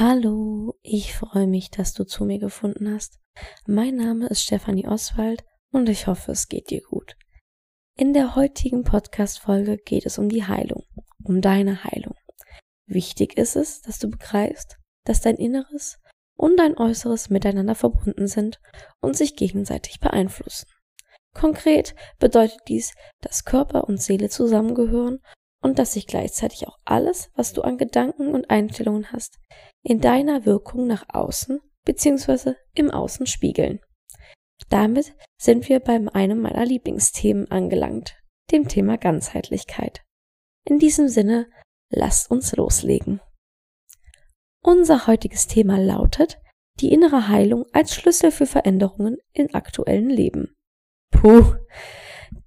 Hallo, ich freue mich, dass du zu mir gefunden hast. Mein Name ist Stefanie Oswald und ich hoffe, es geht dir gut. In der heutigen Podcast-Folge geht es um die Heilung, um deine Heilung. Wichtig ist es, dass du begreifst, dass dein Inneres und dein Äußeres miteinander verbunden sind und sich gegenseitig beeinflussen. Konkret bedeutet dies, dass Körper und Seele zusammengehören und dass sich gleichzeitig auch alles, was du an Gedanken und Einstellungen hast, in deiner Wirkung nach außen bzw. im Außen spiegeln. Damit sind wir bei einem meiner Lieblingsthemen angelangt, dem Thema Ganzheitlichkeit. In diesem Sinne, lasst uns loslegen. Unser heutiges Thema lautet die innere Heilung als Schlüssel für Veränderungen im aktuellen Leben. Puh,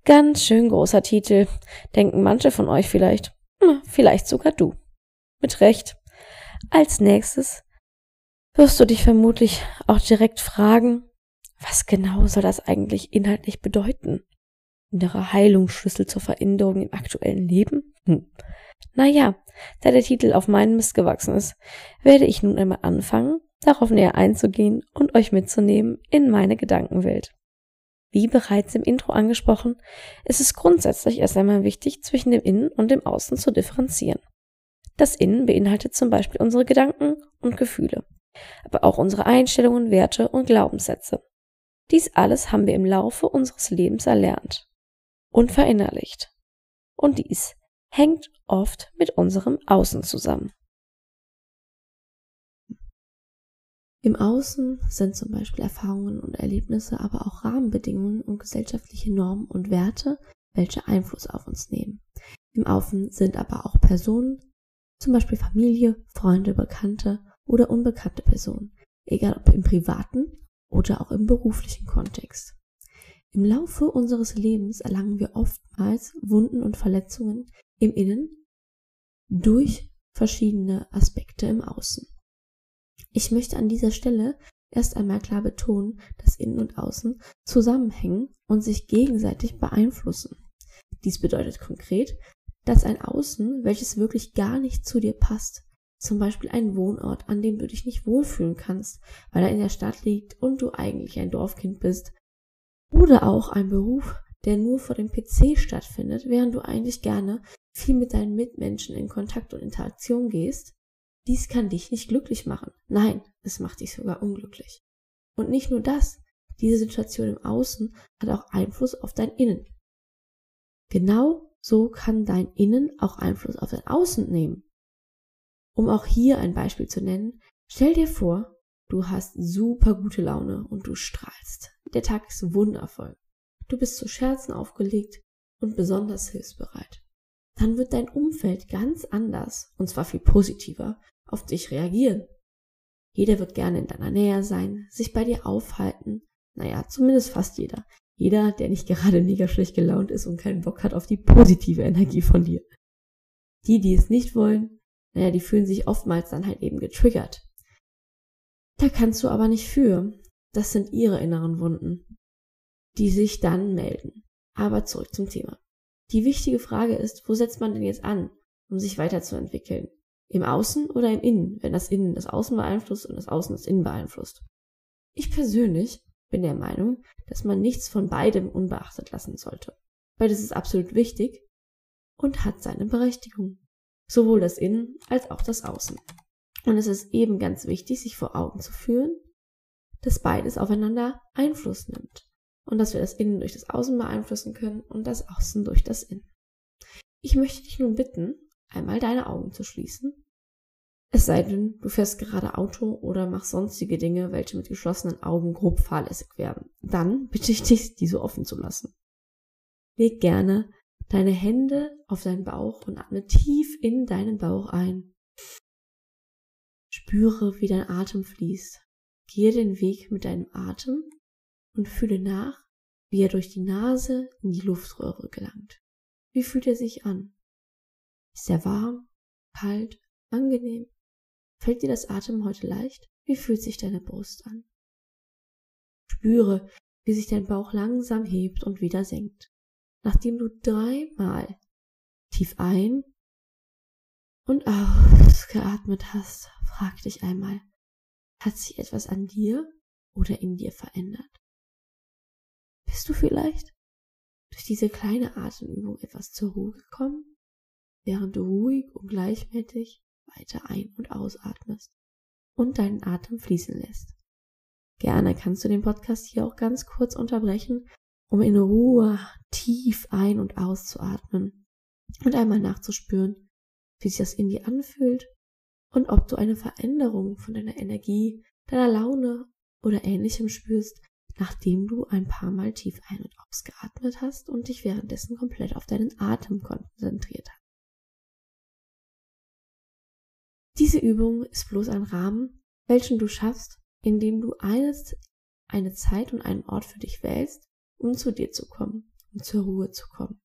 Ganz schön großer Titel, denken manche von euch vielleicht. Vielleicht sogar du. Mit Recht. Als nächstes wirst du dich vermutlich auch direkt fragen, was genau soll das eigentlich inhaltlich bedeuten? Innere Heilungsschlüssel zur Veränderung im aktuellen Leben? Hm. Naja, da der Titel auf meinen Mist gewachsen ist, werde ich nun einmal anfangen, darauf näher einzugehen und euch mitzunehmen in meine Gedankenwelt. Wie bereits im Intro angesprochen, ist es grundsätzlich erst einmal wichtig, zwischen dem Innen und dem Außen zu differenzieren. Das Innen beinhaltet zum Beispiel unsere Gedanken und Gefühle, aber auch unsere Einstellungen, Werte und Glaubenssätze. Dies alles haben wir im Laufe unseres Lebens erlernt und verinnerlicht. Und dies hängt oft mit unserem Außen zusammen. Im Außen sind zum Beispiel Erfahrungen und Erlebnisse, aber auch Rahmenbedingungen und gesellschaftliche Normen und Werte, welche Einfluss auf uns nehmen. Im Außen sind aber auch Personen, zum Beispiel Familie, Freunde, Bekannte oder unbekannte Personen, egal ob im privaten oder auch im beruflichen Kontext. Im Laufe unseres Lebens erlangen wir oftmals Wunden und Verletzungen im Innen durch verschiedene Aspekte im Außen. Ich möchte an dieser Stelle erst einmal klar betonen, dass Innen und Außen zusammenhängen und sich gegenseitig beeinflussen. Dies bedeutet konkret, dass ein Außen, welches wirklich gar nicht zu dir passt, zum Beispiel ein Wohnort, an dem du dich nicht wohlfühlen kannst, weil er in der Stadt liegt und du eigentlich ein Dorfkind bist, oder auch ein Beruf, der nur vor dem PC stattfindet, während du eigentlich gerne viel mit deinen Mitmenschen in Kontakt und Interaktion gehst, dies kann dich nicht glücklich machen. Nein, es macht dich sogar unglücklich. Und nicht nur das, diese Situation im Außen hat auch Einfluss auf dein Innen. Genau so kann dein Innen auch Einfluss auf dein Außen nehmen. Um auch hier ein Beispiel zu nennen, stell dir vor, du hast super gute Laune und du strahlst. Der Tag ist wundervoll. Du bist zu Scherzen aufgelegt und besonders hilfsbereit. Dann wird dein Umfeld ganz anders, und zwar viel positiver, auf dich reagieren. Jeder wird gerne in deiner Nähe sein, sich bei dir aufhalten. Naja, zumindest fast jeder. Jeder, der nicht gerade mega schlecht gelaunt ist und keinen Bock hat auf die positive Energie von dir. Die, die es nicht wollen, naja, die fühlen sich oftmals dann halt eben getriggert. Da kannst du aber nicht für. Das sind ihre inneren Wunden, die sich dann melden. Aber zurück zum Thema. Die wichtige Frage ist, wo setzt man denn jetzt an, um sich weiterzuentwickeln? Im Außen oder im Innen, wenn das Innen das Außen beeinflusst und das Außen das Innen beeinflusst. Ich persönlich bin der Meinung, dass man nichts von beidem unbeachtet lassen sollte. Beides ist absolut wichtig und hat seine Berechtigung. Sowohl das Innen als auch das Außen. Und es ist eben ganz wichtig, sich vor Augen zu führen, dass beides aufeinander Einfluss nimmt. Und dass wir das Innen durch das Außen beeinflussen können und das Außen durch das Innen. Ich möchte dich nun bitten, einmal deine Augen zu schließen. Es sei denn, du fährst gerade Auto oder machst sonstige Dinge, welche mit geschlossenen Augen grob fahrlässig werden. Dann bitte ich dich, diese offen zu lassen. Leg gerne deine Hände auf deinen Bauch und atme tief in deinen Bauch ein. Spüre, wie dein Atem fließt. Gehe den Weg mit deinem Atem und fühle nach, wie er durch die Nase in die Luftröhre gelangt. Wie fühlt er sich an? Ist er warm, kalt, angenehm? Fällt dir das Atem heute leicht? Wie fühlt sich deine Brust an? Spüre, wie sich dein Bauch langsam hebt und wieder senkt. Nachdem du dreimal tief ein und ausgeatmet hast, frag dich einmal, hat sich etwas an dir oder in dir verändert? Bist du vielleicht durch diese kleine Atemübung etwas zur Ruhe gekommen, während du ruhig und gleichmäßig weiter ein- und ausatmest und deinen Atem fließen lässt? Gerne kannst du den Podcast hier auch ganz kurz unterbrechen, um in Ruhe tief ein- und auszuatmen und einmal nachzuspüren, wie sich das in dir anfühlt und ob du eine Veränderung von deiner Energie, deiner Laune oder ähnlichem spürst, nachdem du ein paar Mal tief ein- und ausgeatmet hast und dich währenddessen komplett auf deinen Atem konzentriert Diese Übung ist bloß ein Rahmen, welchen du schaffst, indem du eines, eine Zeit und einen Ort für dich wählst, um zu dir zu kommen, um zur Ruhe zu kommen.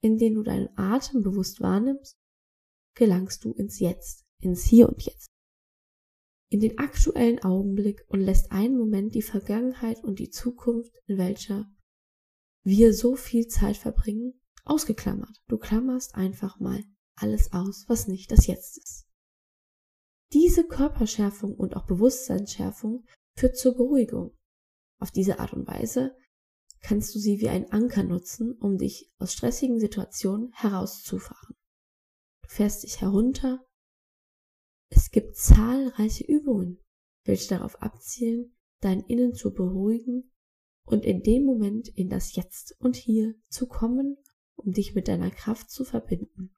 Indem du deinen Atem bewusst wahrnimmst, gelangst du ins Jetzt, ins Hier und Jetzt. In den aktuellen Augenblick und lässt einen Moment die Vergangenheit und die Zukunft, in welcher wir so viel Zeit verbringen, ausgeklammert. Du klammerst einfach mal alles aus, was nicht das Jetzt ist. Diese Körperschärfung und auch Bewusstseinsschärfung führt zur Beruhigung. Auf diese Art und Weise kannst du sie wie ein Anker nutzen, um dich aus stressigen Situationen herauszufahren. Du fährst dich herunter. Es gibt zahlreiche Übungen, welche darauf abzielen, dein Innen zu beruhigen und in dem Moment in das Jetzt und Hier zu kommen, um dich mit deiner Kraft zu verbinden.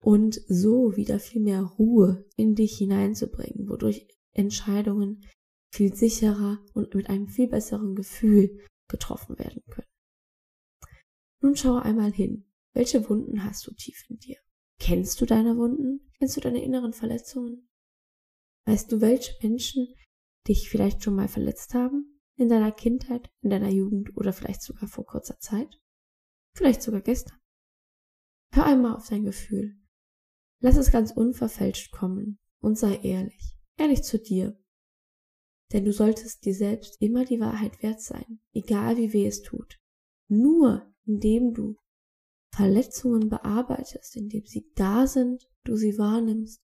Und so wieder viel mehr Ruhe in dich hineinzubringen, wodurch Entscheidungen viel sicherer und mit einem viel besseren Gefühl getroffen werden können. Nun schau einmal hin. Welche Wunden hast du tief in dir? Kennst du deine Wunden? Kennst du deine inneren Verletzungen? Weißt du, welche Menschen dich vielleicht schon mal verletzt haben? In deiner Kindheit, in deiner Jugend oder vielleicht sogar vor kurzer Zeit? Vielleicht sogar gestern. Hör einmal auf dein Gefühl. Lass es ganz unverfälscht kommen und sei ehrlich. Ehrlich zu dir. Denn du solltest dir selbst immer die Wahrheit wert sein, egal wie weh es tut. Nur indem du Verletzungen bearbeitest, indem sie da sind, du sie wahrnimmst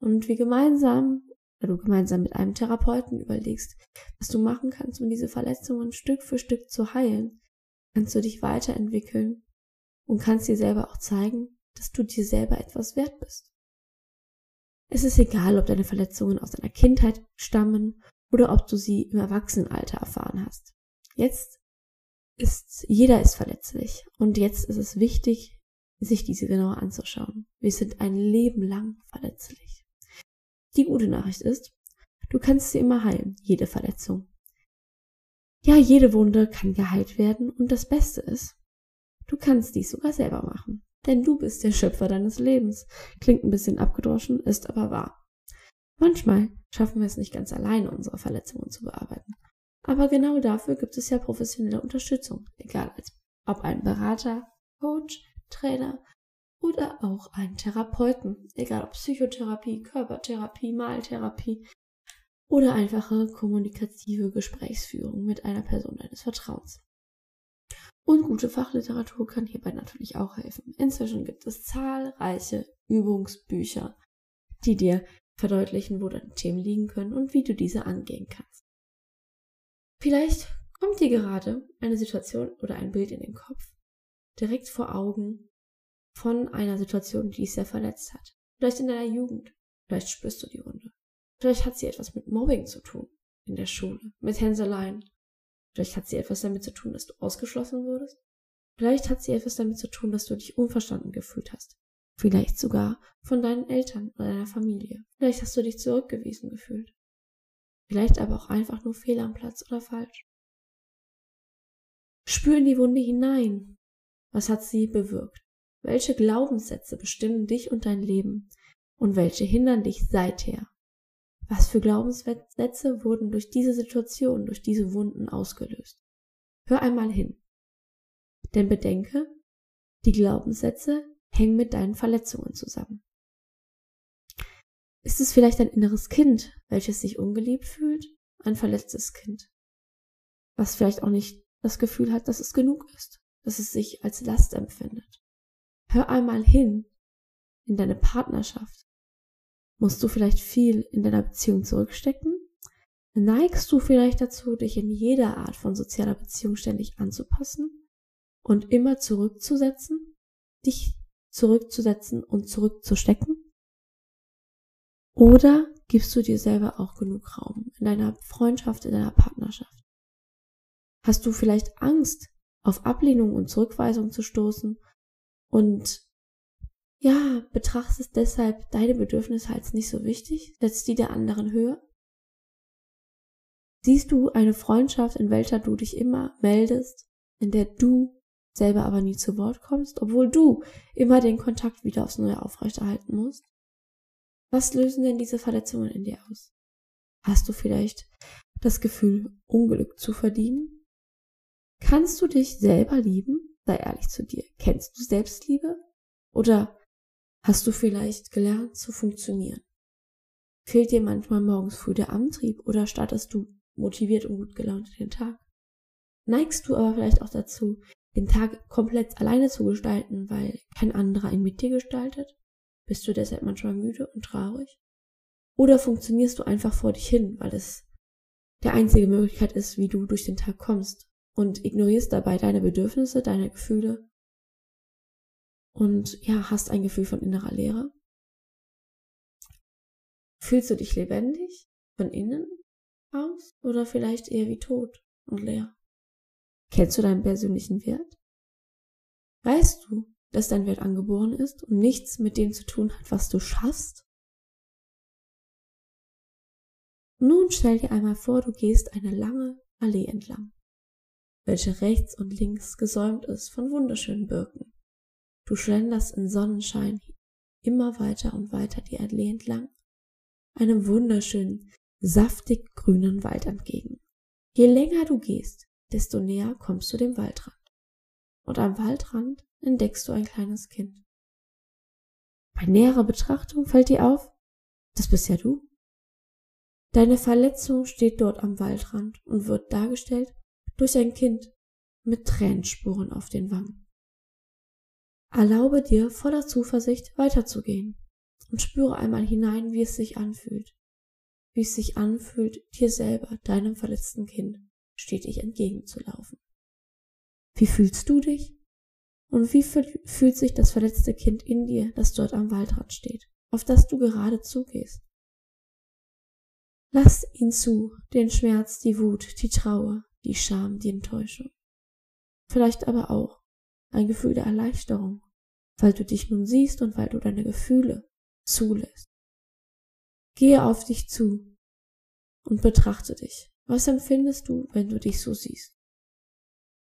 und wir gemeinsam, oder du gemeinsam mit einem Therapeuten überlegst, was du machen kannst, um diese Verletzungen Stück für Stück zu heilen, kannst du dich weiterentwickeln und kannst dir selber auch zeigen, dass du dir selber etwas wert bist. Es ist egal, ob deine Verletzungen aus deiner Kindheit stammen oder ob du sie im Erwachsenenalter erfahren hast. Jetzt ist, jeder ist verletzlich und jetzt ist es wichtig, sich diese genauer anzuschauen. Wir sind ein Leben lang verletzlich. Die gute Nachricht ist, du kannst sie immer heilen, jede Verletzung. Ja, jede Wunde kann geheilt werden und das Beste ist, du kannst dies sogar selber machen. Denn du bist der Schöpfer deines Lebens. Klingt ein bisschen abgedroschen, ist aber wahr. Manchmal schaffen wir es nicht ganz alleine, unsere Verletzungen zu bearbeiten. Aber genau dafür gibt es ja professionelle Unterstützung, egal ob ein Berater, Coach, Trainer oder auch ein Therapeuten, egal ob Psychotherapie, Körpertherapie, Maltherapie oder einfache kommunikative Gesprächsführung mit einer Person deines Vertrauens. Und gute Fachliteratur kann hierbei natürlich auch helfen. Inzwischen gibt es zahlreiche Übungsbücher, die dir verdeutlichen, wo deine Themen liegen können und wie du diese angehen kannst. Vielleicht kommt dir gerade eine Situation oder ein Bild in den Kopf, direkt vor Augen von einer Situation, die dich sehr verletzt hat. Vielleicht in deiner Jugend. Vielleicht spürst du die Wunde. Vielleicht hat sie etwas mit Mobbing zu tun in der Schule, mit Hänseleien, Vielleicht hat sie etwas damit zu tun, dass du ausgeschlossen wurdest. Vielleicht hat sie etwas damit zu tun, dass du dich unverstanden gefühlt hast. Vielleicht sogar von deinen Eltern oder deiner Familie. Vielleicht hast du dich zurückgewiesen gefühlt. Vielleicht aber auch einfach nur fehl am Platz oder falsch. Spür in die Wunde hinein. Was hat sie bewirkt? Welche Glaubenssätze bestimmen dich und dein Leben? Und welche hindern dich seither? Was für Glaubenssätze wurden durch diese Situation, durch diese Wunden ausgelöst? Hör einmal hin. Denn bedenke, die Glaubenssätze hängen mit deinen Verletzungen zusammen. Ist es vielleicht ein inneres Kind, welches sich ungeliebt fühlt? Ein verletztes Kind, was vielleicht auch nicht das Gefühl hat, dass es genug ist, dass es sich als Last empfindet. Hör einmal hin, in deine Partnerschaft? Musst du vielleicht viel in deiner Beziehung zurückstecken? Neigst du vielleicht dazu, dich in jeder Art von sozialer Beziehung ständig anzupassen und immer zurückzusetzen? Dich zurückzusetzen und zurückzustecken? Oder gibst du dir selber auch genug Raum in deiner Freundschaft, in deiner Partnerschaft? Hast du vielleicht Angst, auf Ablehnung und Zurückweisung zu stoßen und ja, betrachtest deshalb deine Bedürfnisse als nicht so wichtig, setzt die der anderen höher? Siehst du eine Freundschaft, in welcher du dich immer meldest, in der du selber aber nie zu Wort kommst, obwohl du immer den Kontakt wieder aufs Neue aufrechterhalten musst? Was lösen denn diese Verletzungen in dir aus? Hast du vielleicht das Gefühl, Unglück zu verdienen? Kannst du dich selber lieben? Sei ehrlich zu dir. Kennst du Selbstliebe? Oder hast du vielleicht gelernt zu funktionieren? Fehlt dir manchmal morgens früh der Antrieb oder startest du motiviert und gut gelaunt den Tag? Neigst du aber vielleicht auch dazu, den Tag komplett alleine zu gestalten, weil kein anderer ihn mit dir gestaltet? Bist du deshalb manchmal müde und traurig? Oder funktionierst du einfach vor dich hin, weil es der einzige Möglichkeit ist, wie du durch den Tag kommst und ignorierst dabei deine Bedürfnisse, deine Gefühle und ja, hast ein Gefühl von innerer Leere? Fühlst du dich lebendig von innen aus oder vielleicht eher wie tot und leer? Kennst du deinen persönlichen Wert? Weißt du, dass dein Wert angeboren ist und nichts mit dem zu tun hat, was du schaffst? Nun stell dir einmal vor, du gehst eine lange Allee entlang, welche rechts und links gesäumt ist von wunderschönen Birken. Du schlenderst in Sonnenschein immer weiter und weiter die Allee entlang, einem wunderschönen, saftig grünen Wald entgegen. Je länger du gehst, desto näher kommst du dem Waldrand. Und am Waldrand entdeckst du ein kleines Kind. Bei näherer Betrachtung fällt dir auf, das bist ja du. Deine Verletzung steht dort am Waldrand und wird dargestellt durch ein Kind mit Tränenspuren auf den Wangen. Erlaube dir voller Zuversicht weiterzugehen und spüre einmal hinein, wie es sich anfühlt. Wie es sich anfühlt, dir selber, deinem verletzten Kind, stetig entgegenzulaufen. Wie fühlst du dich? Und wie fühlt sich das verletzte Kind in dir, das dort am Waldrand steht, auf das du gerade zugehst? Lass ihn zu, den Schmerz, die Wut, die Trauer, die Scham, die Enttäuschung. Vielleicht aber auch ein Gefühl der Erleichterung, weil du dich nun siehst und weil du deine Gefühle zulässt. Gehe auf dich zu und betrachte dich. Was empfindest du, wenn du dich so siehst?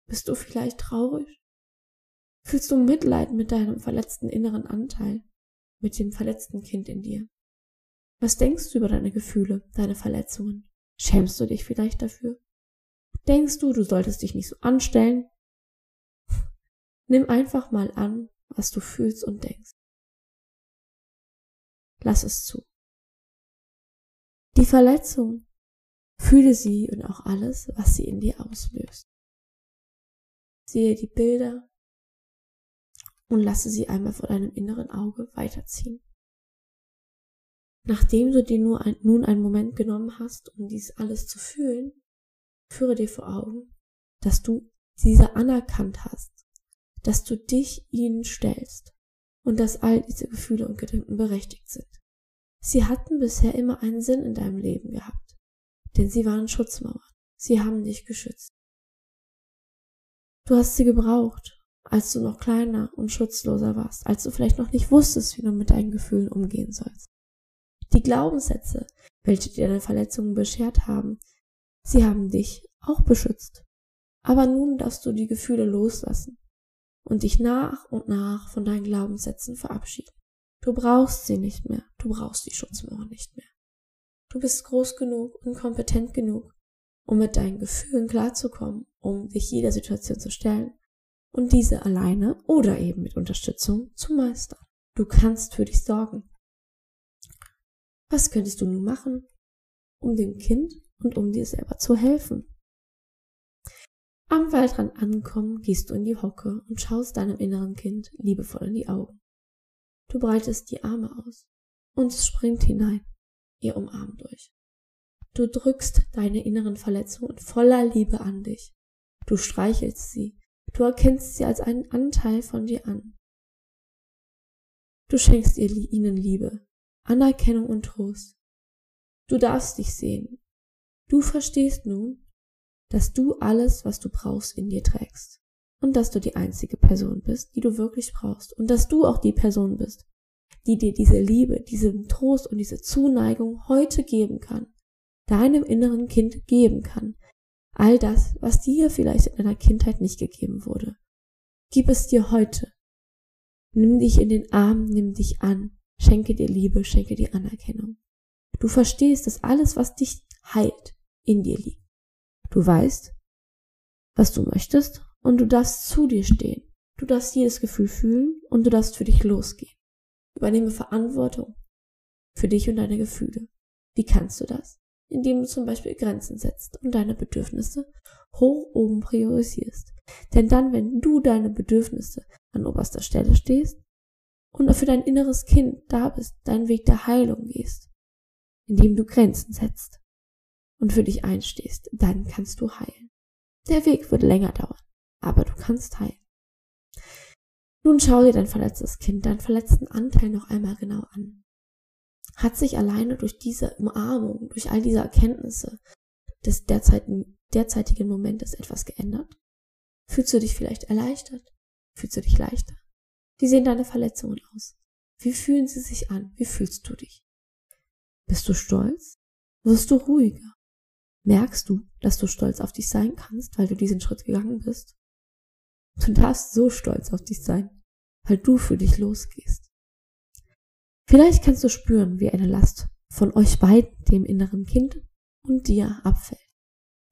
Bist du vielleicht traurig? Fühlst du Mitleid mit deinem verletzten inneren Anteil, mit dem verletzten Kind in dir? Was denkst du über deine Gefühle, deine Verletzungen? Schämst du dich vielleicht dafür? Denkst du, du solltest dich nicht so anstellen? Nimm einfach mal an, was du fühlst und denkst. Lass es zu. Die Verletzung, fühle sie und auch alles, was sie in dir auslöst. Sehe die Bilder, und lasse sie einmal vor deinem inneren Auge weiterziehen. Nachdem du dir nur ein, nun einen Moment genommen hast, um dies alles zu fühlen, führe dir vor Augen, dass du diese anerkannt hast, dass du dich ihnen stellst und dass all diese Gefühle und Gedanken berechtigt sind. Sie hatten bisher immer einen Sinn in deinem Leben gehabt, denn sie waren Schutzmauern, sie haben dich geschützt. Du hast sie gebraucht, als du noch kleiner und schutzloser warst, als du vielleicht noch nicht wusstest, wie du mit deinen Gefühlen umgehen sollst. Die Glaubenssätze, welche dir deine Verletzungen beschert haben, sie haben dich auch beschützt. Aber nun darfst du die Gefühle loslassen und dich nach und nach von deinen Glaubenssätzen verabschieden. Du brauchst sie nicht mehr, du brauchst die Schutzmauer nicht mehr. Du bist groß genug und kompetent genug, um mit deinen Gefühlen klarzukommen, um dich jeder Situation zu stellen und diese alleine oder eben mit Unterstützung zu meistern. Du kannst für dich sorgen. Was könntest du nun machen, um dem Kind und um dir selber zu helfen? Am Waldrand angekommen, gehst du in die Hocke und schaust deinem inneren Kind liebevoll in die Augen. Du breitest die Arme aus und es springt hinein, ihr umarmt euch. Du drückst deine inneren Verletzungen voller Liebe an dich. Du streichelst sie. Du erkennst sie als einen Anteil von dir an. Du schenkst ihr, ihnen Liebe, Anerkennung und Trost. Du darfst dich sehen. Du verstehst nun, dass du alles, was du brauchst, in dir trägst. Und dass du die einzige Person bist, die du wirklich brauchst. Und dass du auch die Person bist, die dir diese Liebe, diesen Trost und diese Zuneigung heute geben kann. Deinem inneren Kind geben kann. All das, was dir vielleicht in deiner Kindheit nicht gegeben wurde. Gib es dir heute. Nimm dich in den Arm, nimm dich an, schenke dir Liebe, schenke dir Anerkennung. Du verstehst, dass alles, was dich heilt, in dir liegt. Du weißt, was du möchtest und du darfst zu dir stehen. Du darfst jedes Gefühl fühlen und du darfst für dich losgehen. Übernehme Verantwortung für dich und deine Gefühle. Wie kannst du das? Indem du zum Beispiel Grenzen setzt und deine Bedürfnisse hoch oben priorisierst. Denn dann, wenn du deine Bedürfnisse an oberster Stelle stehst und für dein inneres Kind da bist, deinen Weg der Heilung gehst, indem du Grenzen setzt und für dich einstehst, dann kannst du heilen. Der Weg wird länger dauern, aber du kannst heilen. Nun schau dir dein verletztes Kind, deinen verletzten Anteil noch einmal genau an. Hat sich alleine durch diese Umarmung, durch all diese Erkenntnisse des derzeitigen, derzeitigen Momentes etwas geändert? Fühlst du dich vielleicht erleichtert? Fühlst du dich leichter? Wie sehen deine Verletzungen aus? Wie fühlen sie sich an? Wie fühlst du dich? Bist du stolz? Wirst du ruhiger? Merkst du, dass du stolz auf dich sein kannst, weil du diesen Schritt gegangen bist? Du darfst so stolz auf dich sein, weil du für dich losgehst. Vielleicht kannst du spüren, wie eine Last von euch beiden, dem inneren Kind und dir abfällt.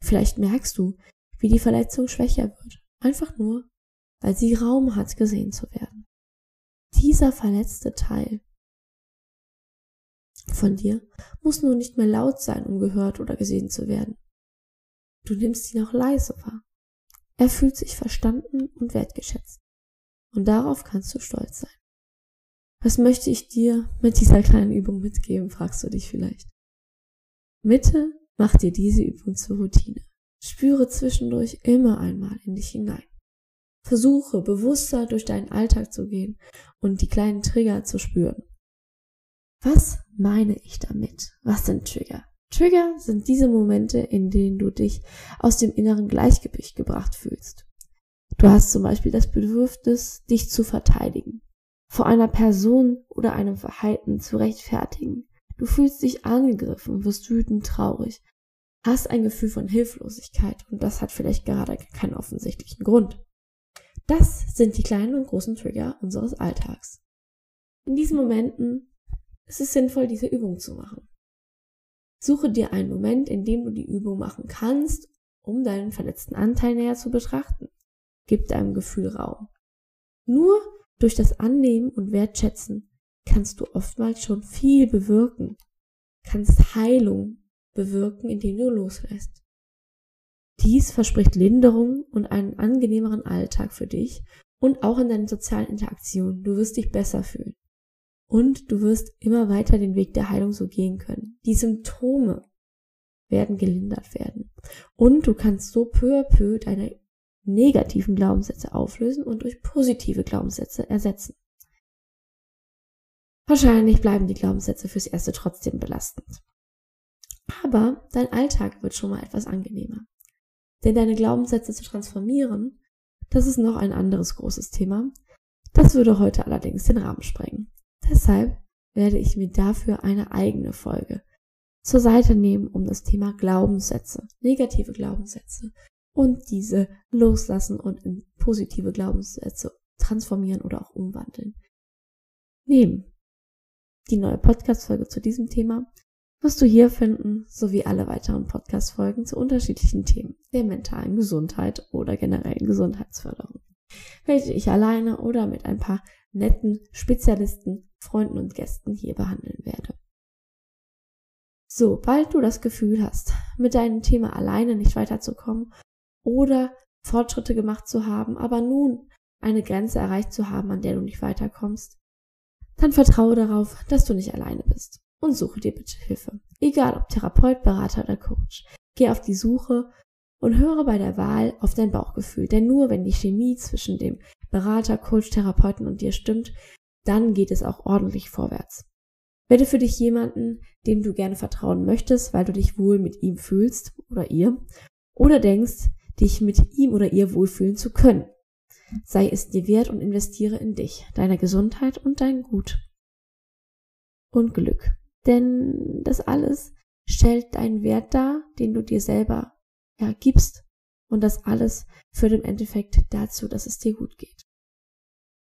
Vielleicht merkst du, wie die Verletzung schwächer wird, einfach nur, weil sie Raum hat, gesehen zu werden. Dieser verletzte Teil von dir muss nun nicht mehr laut sein, um gehört oder gesehen zu werden. Du nimmst ihn auch leise wahr. Er fühlt sich verstanden und wertgeschätzt. Und darauf kannst du stolz sein. Was möchte ich dir mit dieser kleinen Übung mitgeben, fragst du dich vielleicht. Mitte mach dir diese Übung zur Routine. Spüre zwischendurch immer einmal in dich hinein. Versuche bewusster durch deinen Alltag zu gehen und die kleinen Trigger zu spüren. Was meine ich damit? Was sind Trigger? Trigger sind diese Momente, in denen du dich aus dem inneren Gleichgewicht gebracht fühlst. Du hast zum Beispiel das Bedürfnis, dich zu verteidigen, vor einer Person oder einem Verhalten zu rechtfertigen. Du fühlst dich angegriffen, wirst wütend, traurig, hast ein Gefühl von Hilflosigkeit und das hat vielleicht gerade keinen offensichtlichen Grund. Das sind die kleinen und großen Trigger unseres Alltags. In diesen Momenten es ist sinnvoll, diese Übung zu machen. Suche dir einen Moment, in dem du die Übung machen kannst, um deinen verletzten Anteil näher zu betrachten. Gib deinem Gefühl Raum. Nur durch das Annehmen und Wertschätzen kannst du oftmals schon viel bewirken, kannst Heilung bewirken, indem du loslässt. Dies verspricht Linderung und einen angenehmeren Alltag für dich und auch in deinen sozialen Interaktionen. Du wirst dich besser fühlen. Und du wirst immer weiter den Weg der Heilung so gehen können. Die Symptome werden gelindert werden. Und du kannst so peu à peu deine negativen Glaubenssätze auflösen und durch positive Glaubenssätze ersetzen. Wahrscheinlich bleiben die Glaubenssätze fürs Erste trotzdem belastend. Aber dein Alltag wird schon mal etwas angenehmer. Denn deine Glaubenssätze zu transformieren, das ist noch ein anderes großes Thema. Das würde heute allerdings den Rahmen sprengen. Deshalb werde ich mir dafür eine eigene Folge zur Seite nehmen, um das Thema Glaubenssätze, negative Glaubenssätze und diese loslassen und in positive Glaubenssätze transformieren oder auch umwandeln. Nehmen. Die neue Podcast-Folge zu diesem Thema wirst du hier finden, sowie alle weiteren Podcast-Folgen zu unterschiedlichen Themen der mentalen Gesundheit oder generellen Gesundheitsförderung, welche ich alleine oder mit ein paar netten Spezialisten, Freunden und Gästen hier behandeln werde. Sobald du das Gefühl hast, mit deinem Thema alleine nicht weiterzukommen oder Fortschritte gemacht zu haben, aber nun eine Grenze erreicht zu haben, an der du nicht weiterkommst, dann vertraue darauf, dass du nicht alleine bist und suche dir bitte Hilfe. Egal ob Therapeut, Berater oder Coach. Geh auf die Suche und höre bei der Wahl auf dein Bauchgefühl. Denn nur wenn die Chemie zwischen dem Berater, Coach, Therapeuten und dir stimmt, dann geht es auch ordentlich vorwärts. Werde für dich jemanden, dem du gerne vertrauen möchtest, weil du dich wohl mit ihm fühlst oder ihr, oder denkst, dich mit ihm oder ihr wohlfühlen zu können. Sei es dir wert und investiere in dich, deine Gesundheit und dein Gut und Glück. Denn das alles stellt deinen Wert dar, den du dir selber ja, gibst. Und das alles führt im Endeffekt dazu, dass es dir gut geht.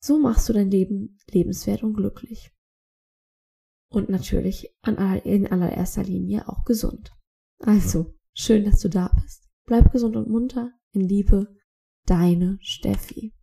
So machst du dein Leben lebenswert und glücklich. Und natürlich aller, in allererster Linie auch gesund. Also, schön, dass du da bist. Bleib gesund und munter. In Liebe, deine Steffi.